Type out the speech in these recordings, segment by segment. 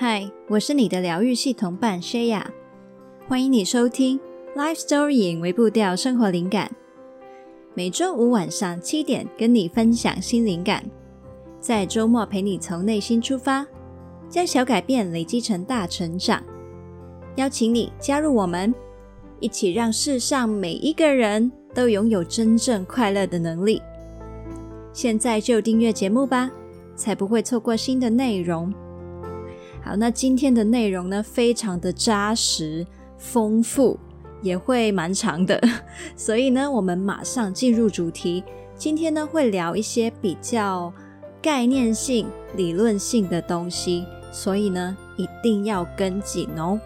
嗨，我是你的疗愈系统伴 Shaya，欢迎你收听 Life Story 微步调生活灵感。每周五晚上七点跟你分享新灵感，在周末陪你从内心出发，将小改变累积成大成长。邀请你加入我们，一起让世上每一个人都拥有真正快乐的能力。现在就订阅节目吧，才不会错过新的内容。好，那今天的内容呢，非常的扎实、丰富，也会蛮长的，所以呢，我们马上进入主题。今天呢，会聊一些比较概念性、理论性的东西，所以呢，一定要跟紧哦。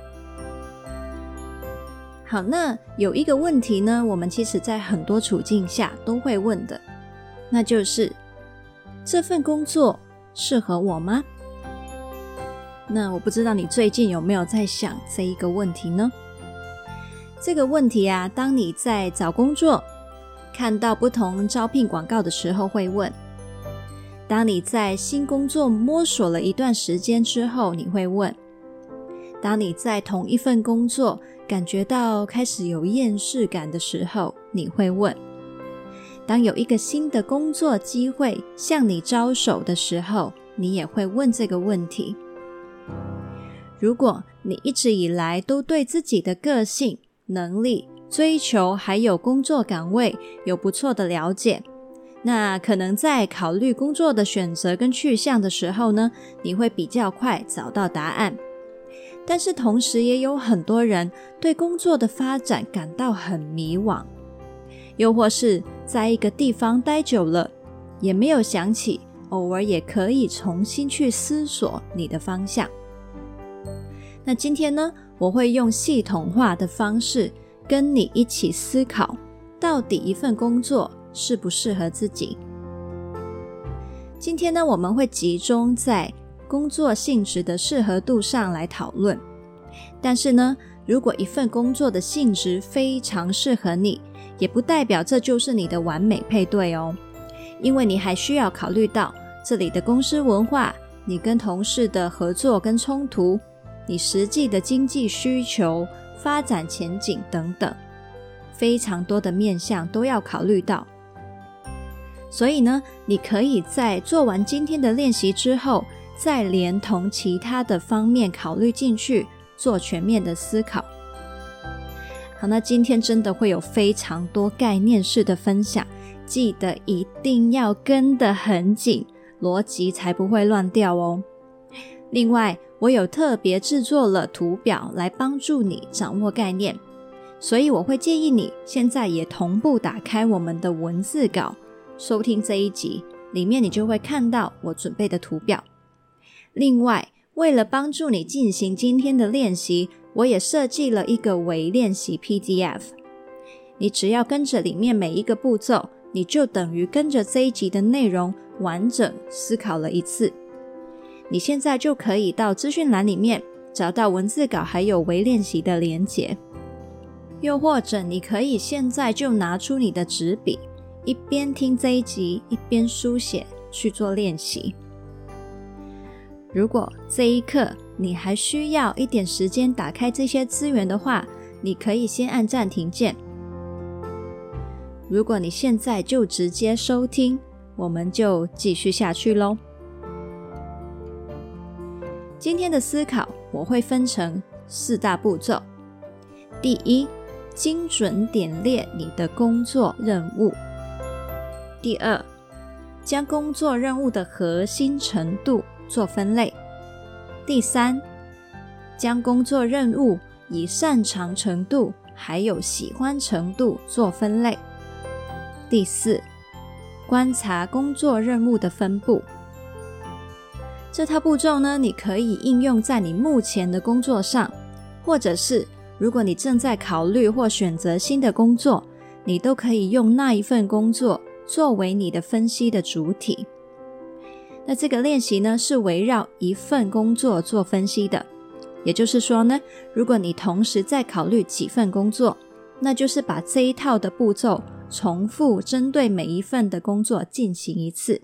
好，那有一个问题呢，我们其实在很多处境下都会问的。那就是这份工作适合我吗？那我不知道你最近有没有在想这一个问题呢？这个问题啊，当你在找工作，看到不同招聘广告的时候会问；当你在新工作摸索了一段时间之后，你会问；当你在同一份工作感觉到开始有厌世感的时候，你会问。当有一个新的工作机会向你招手的时候，你也会问这个问题。如果你一直以来都对自己的个性、能力、追求还有工作岗位有不错的了解，那可能在考虑工作的选择跟去向的时候呢，你会比较快找到答案。但是同时也有很多人对工作的发展感到很迷惘。又或是在一个地方待久了，也没有想起，偶尔也可以重新去思索你的方向。那今天呢，我会用系统化的方式跟你一起思考，到底一份工作适不适合自己。今天呢，我们会集中在工作性质的适合度上来讨论。但是呢，如果一份工作的性质非常适合你，也不代表这就是你的完美配对哦，因为你还需要考虑到这里的公司文化、你跟同事的合作跟冲突、你实际的经济需求、发展前景等等，非常多的面向都要考虑到。所以呢，你可以在做完今天的练习之后，再连同其他的方面考虑进去，做全面的思考。好，那今天真的会有非常多概念式的分享，记得一定要跟得很紧，逻辑才不会乱掉哦。另外，我有特别制作了图表来帮助你掌握概念，所以我会建议你现在也同步打开我们的文字稿，收听这一集，里面你就会看到我准备的图表。另外，为了帮助你进行今天的练习，我也设计了一个微练习 PDF，你只要跟着里面每一个步骤，你就等于跟着这一集的内容完整思考了一次。你现在就可以到资讯栏里面找到文字稿还有微练习的连结，又或者你可以现在就拿出你的纸笔，一边听这一集一边书写去做练习。如果这一刻，你还需要一点时间打开这些资源的话，你可以先按暂停键。如果你现在就直接收听，我们就继续下去喽。今天的思考我会分成四大步骤：第一，精准点列你的工作任务；第二，将工作任务的核心程度做分类。第三，将工作任务以擅长程度还有喜欢程度做分类。第四，观察工作任务的分布。这套步骤呢，你可以应用在你目前的工作上，或者是如果你正在考虑或选择新的工作，你都可以用那一份工作作为你的分析的主体。那这个练习呢，是围绕一份工作做分析的，也就是说呢，如果你同时在考虑几份工作，那就是把这一套的步骤重复针对每一份的工作进行一次。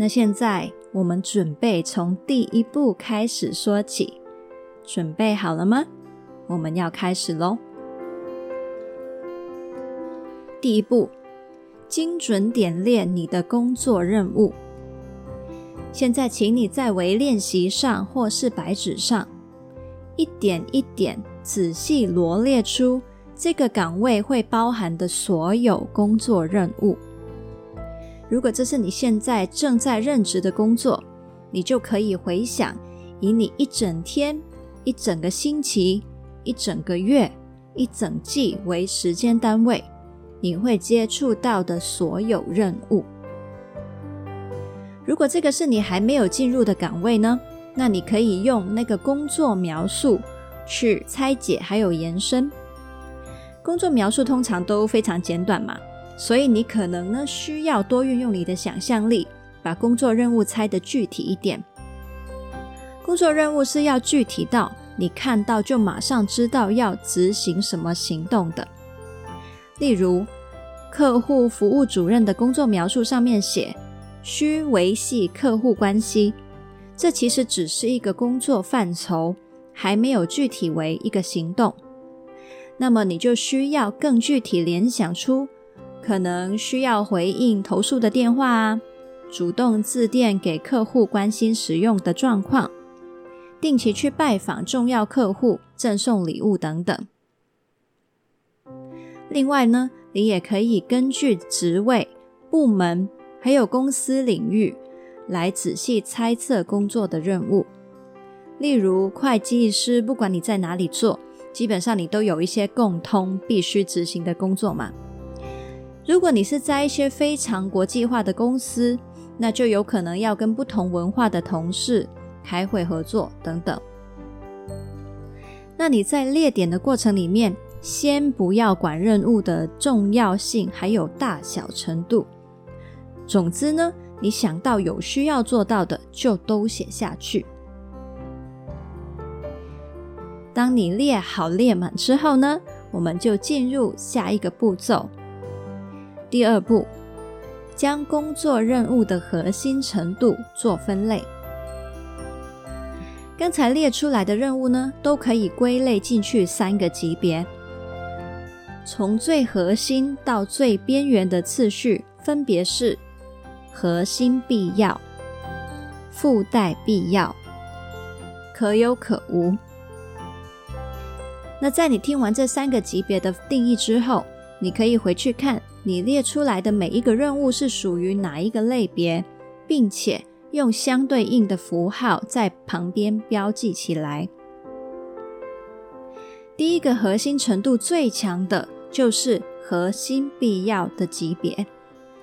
那现在我们准备从第一步开始说起。准备好了吗？我们要开始喽。第一步，精准点练你的工作任务。现在，请你在微练习上或是白纸上，一点一点仔细罗列出这个岗位会包含的所有工作任务。如果这是你现在正在任职的工作，你就可以回想，以你一整天、一整个星期、一整个月、一整季为时间单位，你会接触到的所有任务。如果这个是你还没有进入的岗位呢，那你可以用那个工作描述去拆解还有延伸。工作描述通常都非常简短嘛。所以你可能呢需要多运用你的想象力，把工作任务拆得具体一点。工作任务是要具体到你看到就马上知道要执行什么行动的。例如，客户服务主任的工作描述上面写需维系客户关系，这其实只是一个工作范畴，还没有具体为一个行动。那么你就需要更具体联想出。可能需要回应投诉的电话啊，主动致电给客户关心使用的状况，定期去拜访重要客户，赠送礼物等等。另外呢，你也可以根据职位、部门还有公司领域来仔细猜测工作的任务。例如会计师，不管你在哪里做，基本上你都有一些共通必须执行的工作嘛。如果你是在一些非常国际化的公司，那就有可能要跟不同文化的同事开会合作等等。那你在列点的过程里面，先不要管任务的重要性还有大小程度。总之呢，你想到有需要做到的，就都写下去。当你列好列满之后呢，我们就进入下一个步骤。第二步，将工作任务的核心程度做分类。刚才列出来的任务呢，都可以归类进去三个级别，从最核心到最边缘的次序分别是核心必要、附带必要、可有可无。那在你听完这三个级别的定义之后，你可以回去看。你列出来的每一个任务是属于哪一个类别，并且用相对应的符号在旁边标记起来。第一个核心程度最强的就是核心必要的级别，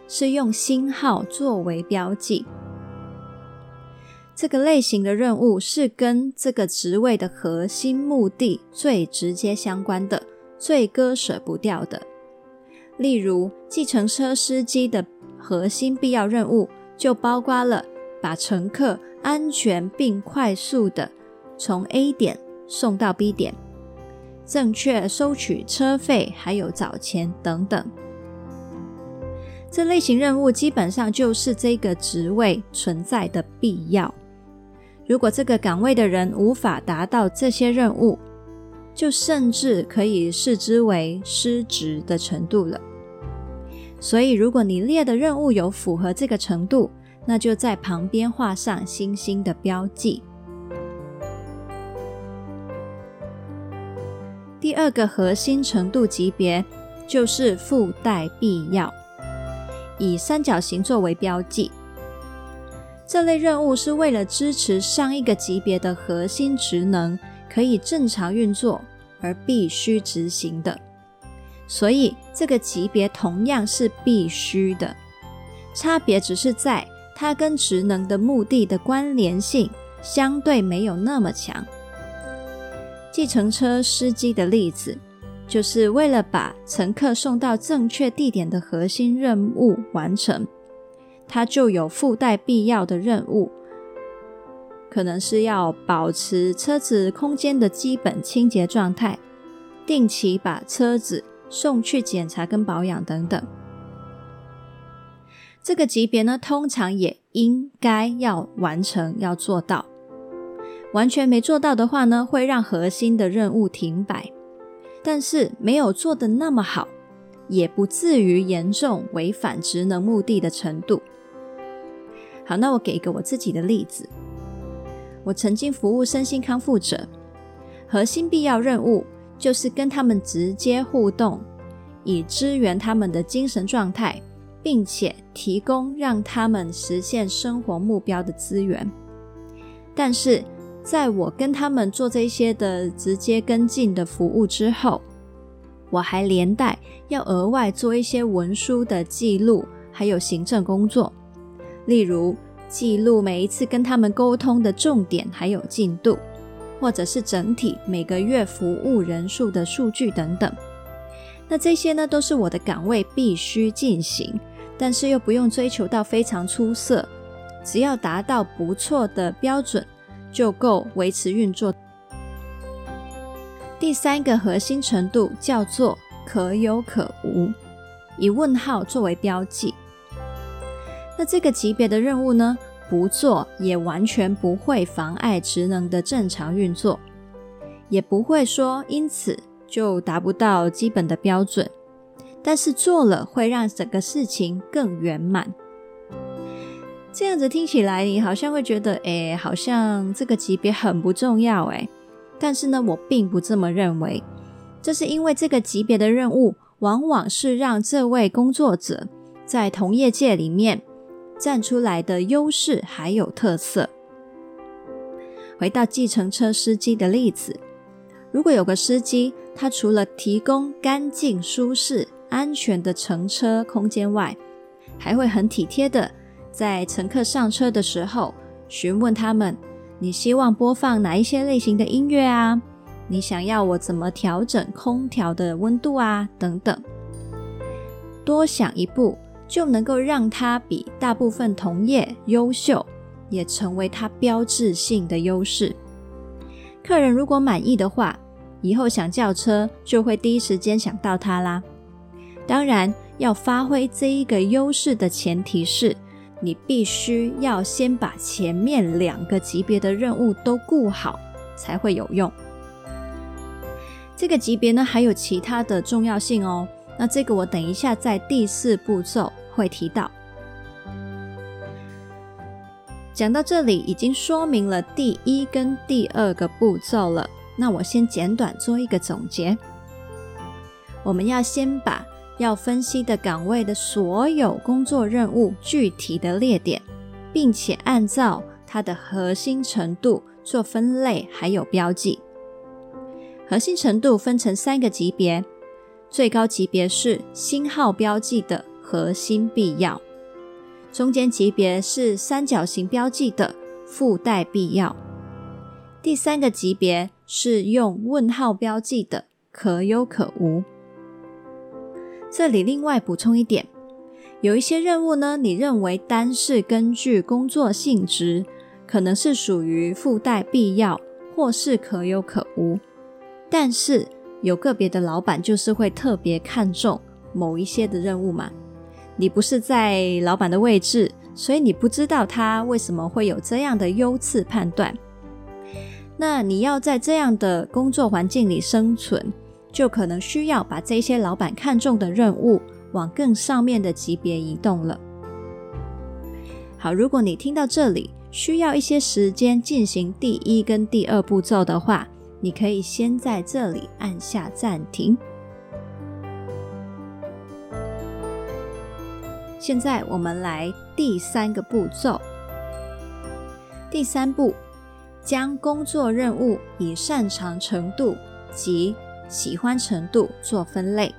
是用星号作为标记。这个类型的任务是跟这个职位的核心目的最直接相关的，最割舍不掉的。例如，计程车司机的核心必要任务就包括了把乘客安全并快速地从 A 点送到 B 点，正确收取车费，还有找钱等等。这类型任务基本上就是这个职位存在的必要。如果这个岗位的人无法达到这些任务，就甚至可以视之为失职的程度了。所以，如果你列的任务有符合这个程度，那就在旁边画上星星的标记。第二个核心程度级别就是附带必要，以三角形作为标记。这类任务是为了支持上一个级别的核心职能。可以正常运作而必须执行的，所以这个级别同样是必须的，差别只是在它跟职能的目的的关联性相对没有那么强。计程车司机的例子，就是为了把乘客送到正确地点的核心任务完成，它就有附带必要的任务。可能是要保持车子空间的基本清洁状态，定期把车子送去检查跟保养等等。这个级别呢，通常也应该要完成、要做到。完全没做到的话呢，会让核心的任务停摆。但是没有做得那么好，也不至于严重违反职能目的的程度。好，那我给一个我自己的例子。我曾经服务身心康复者，核心必要任务就是跟他们直接互动，以支援他们的精神状态，并且提供让他们实现生活目标的资源。但是，在我跟他们做这些的直接跟进的服务之后，我还连带要额外做一些文书的记录，还有行政工作，例如记录每一次跟他们沟通的重点还有进度，或者是整体每个月服务人数的数据等等。那这些呢，都是我的岗位必须进行，但是又不用追求到非常出色，只要达到不错的标准。就够维持运作。第三个核心程度叫做可有可无，以问号作为标记。那这个级别的任务呢，不做也完全不会妨碍职能的正常运作，也不会说因此就达不到基本的标准，但是做了会让整个事情更圆满。这样子听起来，你好像会觉得，诶，好像这个级别很不重要，诶。但是呢，我并不这么认为。这是因为这个级别的任务，往往是让这位工作者在同业界里面站出来的优势还有特色。回到计程车司机的例子，如果有个司机，他除了提供干净、舒适、安全的乘车空间外，还会很体贴的。在乘客上车的时候，询问他们：“你希望播放哪一些类型的音乐啊？你想要我怎么调整空调的温度啊？等等。”多想一步，就能够让他比大部分同业优秀，也成为他标志性的优势。客人如果满意的话，以后想叫车就会第一时间想到他啦。当然，要发挥这一个优势的前提是，你必须要先把前面两个级别的任务都顾好，才会有用。这个级别呢，还有其他的重要性哦。那这个我等一下在第四步骤会提到。讲到这里，已经说明了第一跟第二个步骤了。那我先简短做一个总结。我们要先把。要分析的岗位的所有工作任务具体的列点，并且按照它的核心程度做分类，还有标记。核心程度分成三个级别，最高级别是星号标记的核心必要，中间级别是三角形标记的附带必要，第三个级别是用问号标记的可有可无。这里另外补充一点，有一些任务呢，你认为单是根据工作性质，可能是属于附带必要，或是可有可无。但是有个别的老板就是会特别看重某一些的任务嘛，你不是在老板的位置，所以你不知道他为什么会有这样的优次判断。那你要在这样的工作环境里生存。就可能需要把这些老板看重的任务往更上面的级别移动了。好，如果你听到这里需要一些时间进行第一跟第二步骤的话，你可以先在这里按下暂停。现在我们来第三个步骤。第三步，将工作任务以擅长程度及喜欢程度做分类。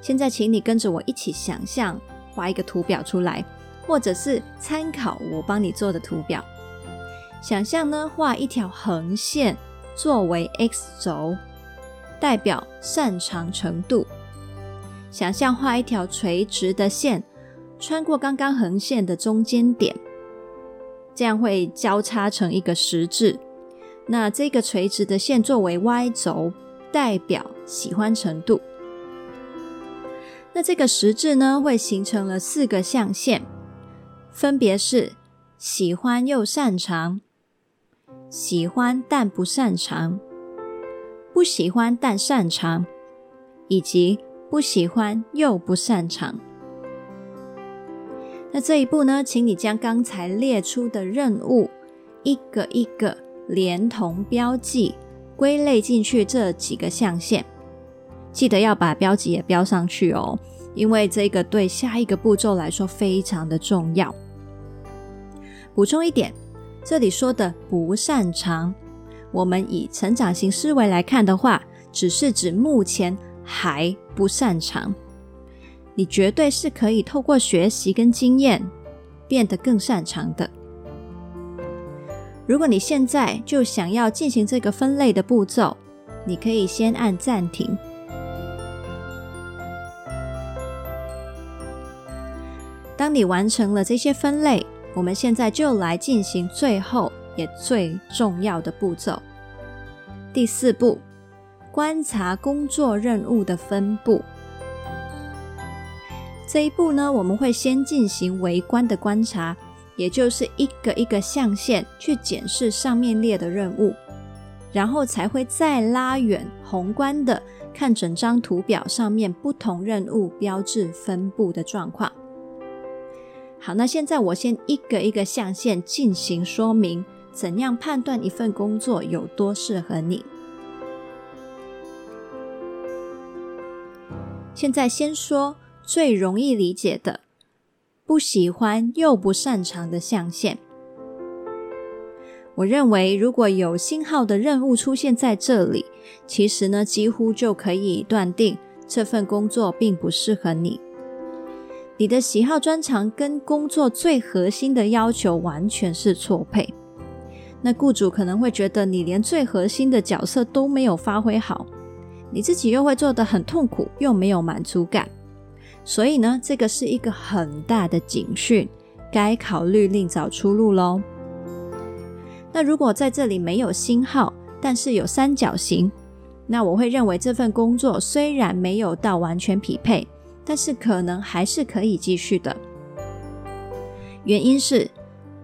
现在，请你跟着我一起想象，画一个图表出来，或者是参考我帮你做的图表。想象呢，画一条横线作为 X 轴，代表擅长程度。想象画一条垂直的线，穿过刚刚横线的中间点，这样会交叉成一个十字。那这个垂直的线作为 Y 轴。代表喜欢程度，那这个十字呢，会形成了四个象限，分别是喜欢又擅长、喜欢但不擅长、不喜欢但擅长，以及不喜欢又不擅长。那这一步呢，请你将刚才列出的任务一个一个连同标记归类进去这几个象限，记得要把标记也标上去哦，因为这个对下一个步骤来说非常的重要。补充一点，这里说的不擅长，我们以成长型思维来看的话，只是指目前还不擅长。你绝对是可以透过学习跟经验变得更擅长的。如果你现在就想要进行这个分类的步骤，你可以先按暂停。当你完成了这些分类，我们现在就来进行最后也最重要的步骤，第四步，观察工作任务的分布。这一步呢，我们会先进行微观的观察，也就是一个一个象限去检视上面列的任务，然后才会再拉远宏观的看整张图表上面不同任务标志分布的状况。好，那现在我先一个一个象限进行说明，怎样判断一份工作有多适合你。现在先说最容易理解的，不喜欢又不擅长的象限。我认为，如果有星号的任务出现在这里，其实呢，几乎就可以断定这份工作并不适合你。你的喜好专长跟工作最核心的要求完全是错配，那雇主可能会觉得你连最核心的角色都没有发挥好，你自己又会做得很痛苦，又没有满足感，所以呢，这个是一个很大的警讯，该考虑另找出路喽。那如果在这里没有星号，但是有三角形，那我会认为这份工作虽然没有到完全匹配。但是可能还是可以继续的，原因是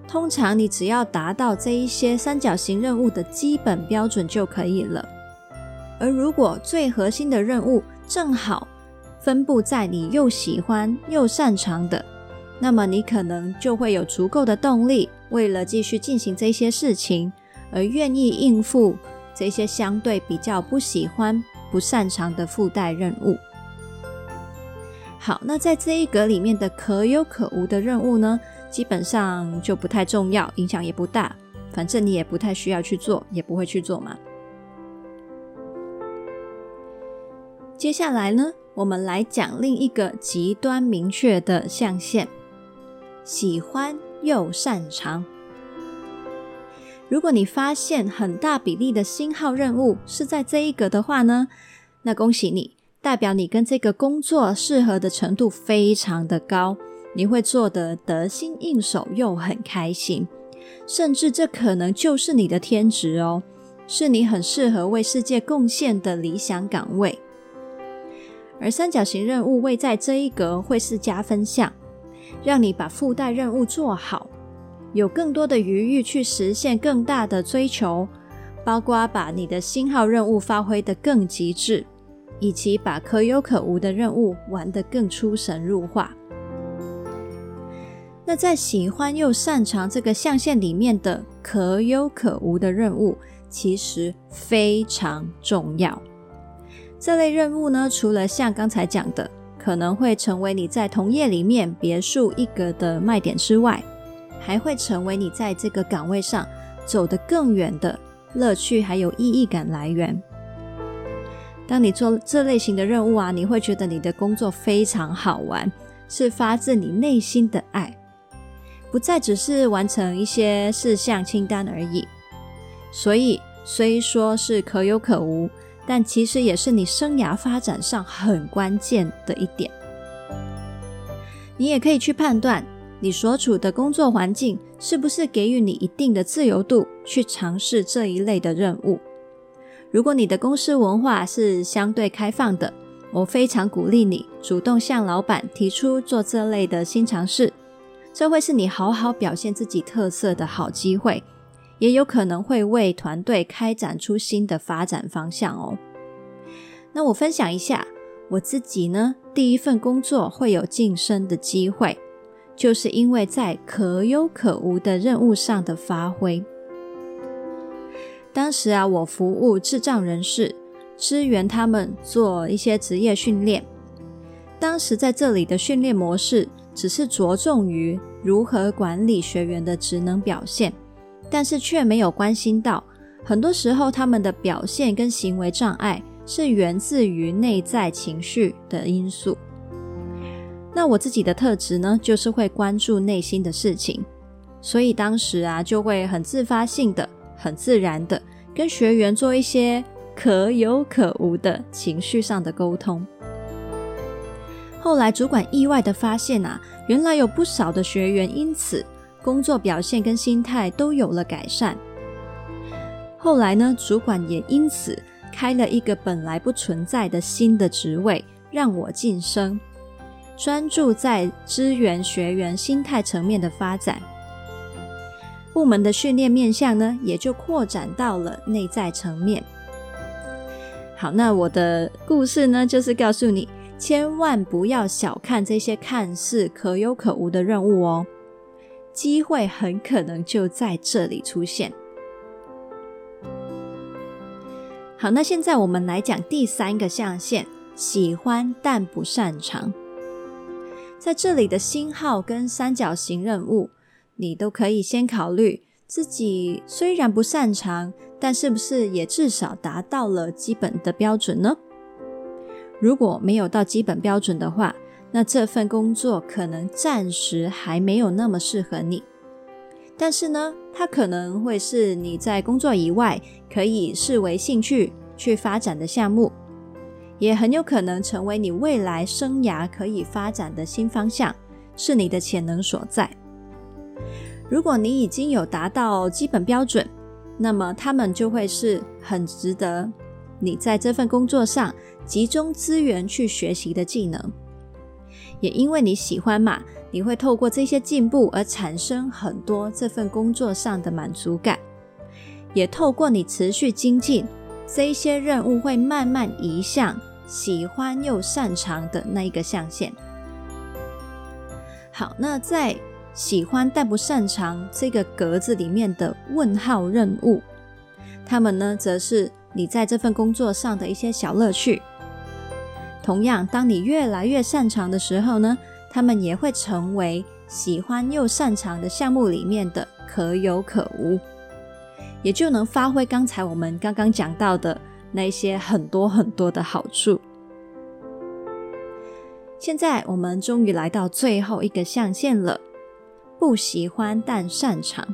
通常你只要达到这一些三角形任务的基本标准就可以了。而如果最核心的任务正好分布在你又喜欢又擅长的，那么你可能就会有足够的动力，为了继续进行这些事情，而愿意应付这些相对比较不喜欢、不擅长的附带任务。好，那在这一格里面的可有可无的任务呢，基本上就不太重要，影响也不大，反正你也不太需要去做，也不会去做嘛。接下来呢，我们来讲另一个极端明确的象限：喜欢又擅长。如果你发现很大比例的星号任务是在这一格的话呢，那恭喜你。代表你跟这个工作适合的程度非常的高，你会做得得心应手又很开心，甚至这可能就是你的天职哦，是你很适合为世界贡献的理想岗位。而三角形任务位在这一格会是加分项，让你把附带任务做好，有更多的余裕去实现更大的追求，包括把你的星号任务发挥得更极致。以及把可有可无的任务玩得更出神入化。那在喜欢又擅长这个象限里面的可有可无的任务，其实非常重要。这类任务呢，除了像刚才讲的，可能会成为你在同业里面别树一格的卖点之外，还会成为你在这个岗位上走得更远的乐趣还有意义感来源。当你做这类型的任务啊，你会觉得你的工作非常好玩，是发自你内心的爱，不再只是完成一些事项清单而已。所以虽说是可有可无，但其实也是你生涯发展上很关键的一点。你也可以去判断你所处的工作环境是不是给予你一定的自由度，去尝试这一类的任务。如果你的公司文化是相对开放的，我非常鼓励你主动向老板提出做这类的新尝试，这会是你好好表现自己特色的好机会，也有可能会为团队开展出新的发展方向哦。那我分享一下我自己呢，第一份工作会有晋升的机会，就是因为在可有可无的任务上的发挥。当时啊，我服务智障人士，支援他们做一些职业训练。当时在这里的训练模式，只是着重于如何管理学员的职能表现，但是却没有关心到，很多时候他们的表现跟行为障碍是源自于内在情绪的因素。那我自己的特质呢，就是会关注内心的事情，所以当时啊，就会很自发性的。很自然的跟学员做一些可有可无的情绪上的沟通。后来主管意外的发现啊，原来有不少的学员因此工作表现跟心态都有了改善。后来呢，主管也因此开了一个本来不存在的新的职位，让我晋升，专注在支援学员心态层面的发展。部门的训练面向呢，也就扩展到了内在层面。好，那我的故事呢，就是告诉你，千万不要小看这些看似可有可无的任务哦，机会很可能就在这里出现。好，那现在我们来讲第三个象限：喜欢但不擅长。在这里的星号跟三角形任务。你都可以先考虑自己虽然不擅长，但是不是也至少达到了基本的标准呢？如果没有到基本标准的话，那这份工作可能暂时还没有那么适合你。但是呢，它可能会是你在工作以外可以视为兴趣去发展的项目，也很有可能成为你未来生涯可以发展的新方向，是你的潜能所在。如果你已经有达到基本标准，那么他们就会是很值得你在这份工作上集中资源去学习的技能。也因为你喜欢嘛，你会透过这些进步而产生很多这份工作上的满足感。也透过你持续精进，这一些任务会慢慢移向喜欢又擅长的那一个象限。好，那在。喜欢但不擅长这个格子里面的问号任务，他们呢，则是你在这份工作上的一些小乐趣。同样，当你越来越擅长的时候呢，他们也会成为喜欢又擅长的项目里面的可有可无，也就能发挥刚才我们刚刚讲到的那些很多很多的好处。现在我们终于来到最后一个象限了。不喜欢但擅长。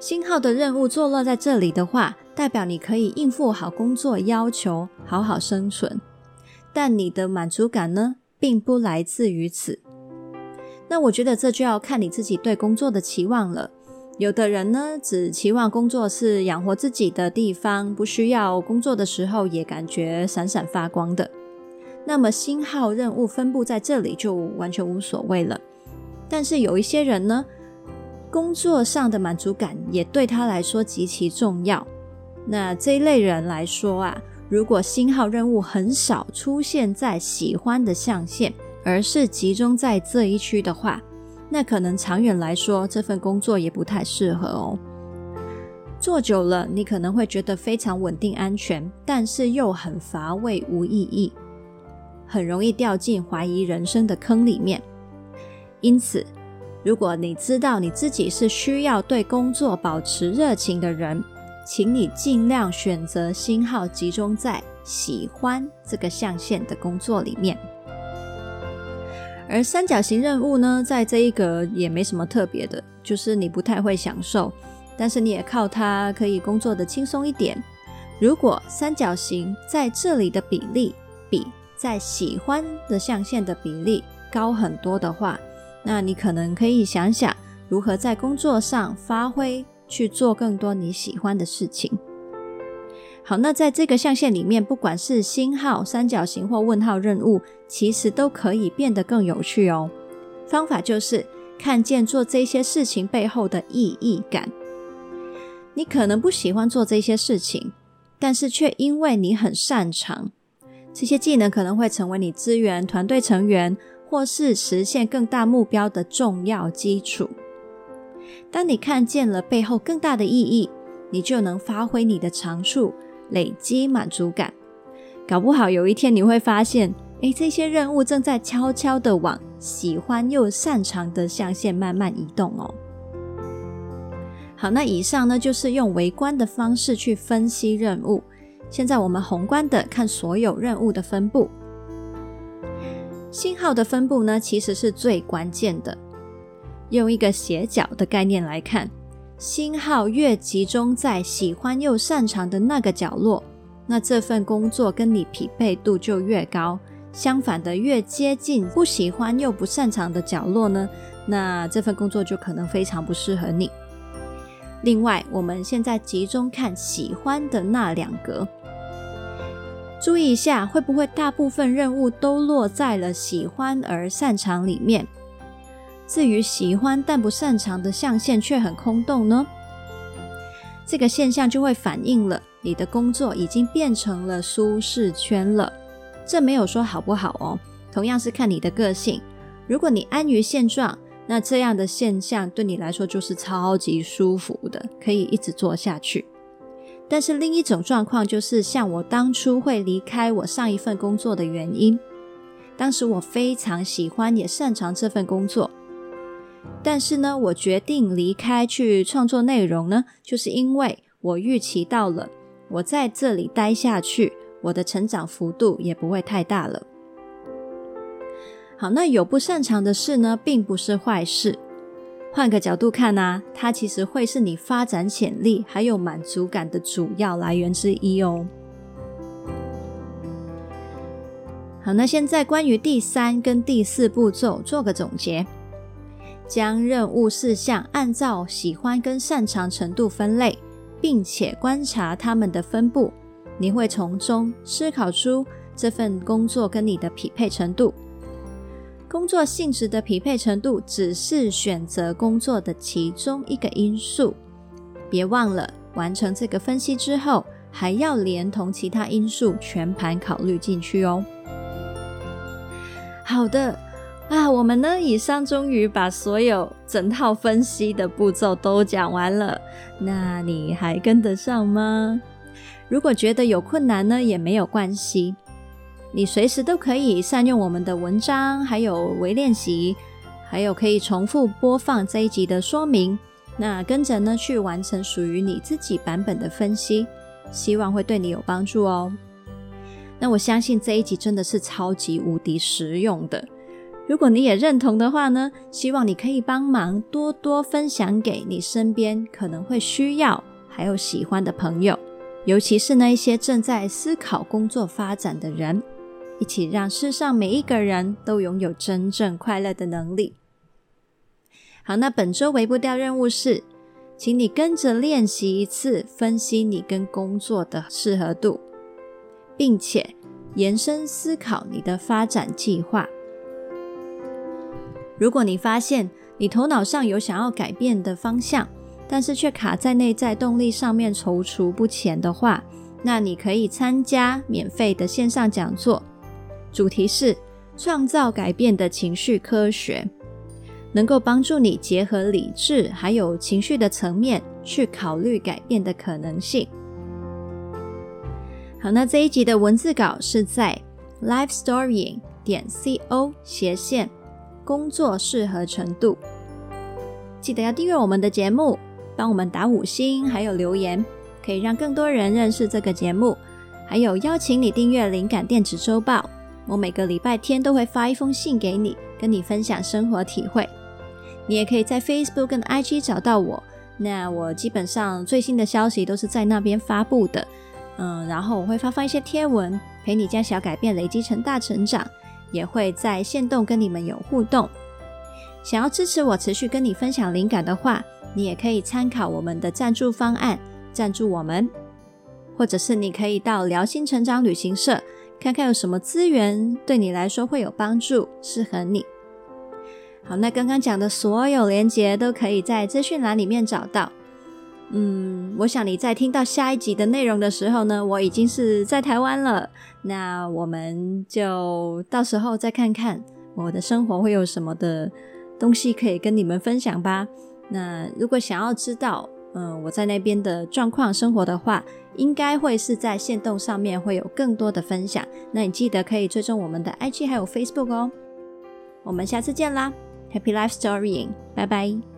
星号的任务坐落在这里的话，代表你可以应付好工作要求，好好生存。但你的满足感呢，并不来自于此。那我觉得这就要看你自己对工作的期望了。有的人呢，只期望工作是养活自己的地方，不需要工作的时候也感觉闪闪发光的。那么星号任务分布在这里，就完全无所谓了。但是有一些人呢，工作上的满足感也对他来说极其重要。那这一类人来说啊，如果星号任务很少出现在喜欢的象限，而是集中在这一区的话，那可能长远来说，这份工作也不太适合哦。做久了，你可能会觉得非常稳定安全，但是又很乏味无意义，很容易掉进怀疑人生的坑里面。因此，如果你知道你自己是需要对工作保持热情的人，请你尽量选择星号集中在喜欢这个象限的工作里面。而三角形任务呢，在这一格也没什么特别的，就是你不太会享受，但是你也靠它可以工作的轻松一点。如果三角形在这里的比例比在喜欢的象限的比例高很多的话，那你可能可以想想如何在工作上发挥，去做更多你喜欢的事情。好，那在这个象限里面，不管是星号、三角形或问号任务，其实都可以变得更有趣哦。方法就是看见做这些事情背后的意义感。你可能不喜欢做这些事情，但是却因为你很擅长，这些技能可能会成为你资源团队成员，或是实现更大目标的重要基础。当你看见了背后更大的意义，你就能发挥你的长处，累积满足感。搞不好有一天你会发现，诶，这些任务正在悄悄地往喜欢又擅长的象限慢慢移动哦。好，那以上呢，就是用微观的方式去分析任务。现在我们宏观的看所有任务的分布。信号的分布呢，其实是最关键的。用一个斜角的概念来看，星号越集中在喜欢又擅长的那个角落，那这份工作跟你匹配度就越高。相反的，越接近不喜欢又不擅长的角落呢，那这份工作就可能非常不适合你。另外，我们现在集中看喜欢的那两格，注意一下，会不会大部分任务都落在了喜欢而擅长里面？至于喜欢但不擅长的象限却很空洞呢？这个现象就会反映了你的工作已经变成了舒适圈了。这没有说好不好哦，同样是看你的个性。如果你安于现状，那这样的现象对你来说就是超级舒服的，可以一直做下去。但是另一种状况就是像我当初会离开我上一份工作的原因，当时我非常喜欢也擅长这份工作。但是呢，我决定离开去创作内容呢，就是因为我预期到了，我在这里待下去，我的成长幅度也不会太大了。好，那有不擅长的事呢，并不是坏事。换个角度看啊，它其实会是你发展潜力还有满足感的主要来源之一哦。好，那现在关于第三跟第四步骤做个总结。将任务事项按照喜欢跟擅长程度分类，并且观察它们的分布，你会从中思考出这份工作跟你的匹配程度。工作性质的匹配程度只是选择工作的其中一个因素，别忘了完成这个分析之后，还要连同其他因素全盘考虑进去哦。好的。啊，我们呢，以上终于把所有整套分析的步骤都讲完了。那你还跟得上吗？如果觉得有困难呢，也没有关系，你随时都可以善用我们的文章，还有微练习，还有可以重复播放这一集的说明。那跟着呢，去完成属于你自己版本的分析，希望会对你有帮助哦。那我相信这一集真的是超级无敌实用的。如果你也认同的话呢，希望你可以帮忙多多分享给你身边可能会需要还有喜欢的朋友，尤其是那一些正在思考工作发展的人，一起让世上每一个人都拥有真正快乐的能力。好，那本周微步调任务是，请你跟着练习一次分析你跟工作的适合度，并且延伸思考你的发展计划。如果你发现你头脑上有想要改变的方向，但是却卡在内在动力上面踌躇不前的话，那你可以参加免费的线上讲座，主题是创造改变的情绪科学，能够帮助你结合理智还有情绪的层面去考虑改变的可能性。好，那这一集的文字稿是在 livestorying 点 co 斜线。工作适合程度，记得要订阅我们的节目，帮我们打五星，还有留言，可以让更多人认识这个节目。还有邀请你订阅灵感电子周报，我每个礼拜天都会发一封信给你，跟你分享生活体会。你也可以在 Facebook 跟 IG 找到我，那我基本上最新的消息都是在那边发布的。嗯，然后我会发放一些贴文，陪你将小改变累积成大成长。也会在线动跟你们有互动。想要支持我持续跟你分享灵感的话，你也可以参考我们的赞助方案，赞助我们，或者是你可以到辽心成长旅行社看看有什么资源对你来说会有帮助，适合你。好，那刚刚讲的所有连结都可以在资讯栏里面找到。嗯，我想你在听到下一集的内容的时候呢，我已经是在台湾了。那我们就到时候再看看我的生活会有什么的东西可以跟你们分享吧。那如果想要知道，嗯，我在那边的状况生活的话，应该会是在线动上面会有更多的分享。那你记得可以追踪我们的 IG 还有 Facebook 哦。我们下次见啦！Happy Life Storying，拜拜。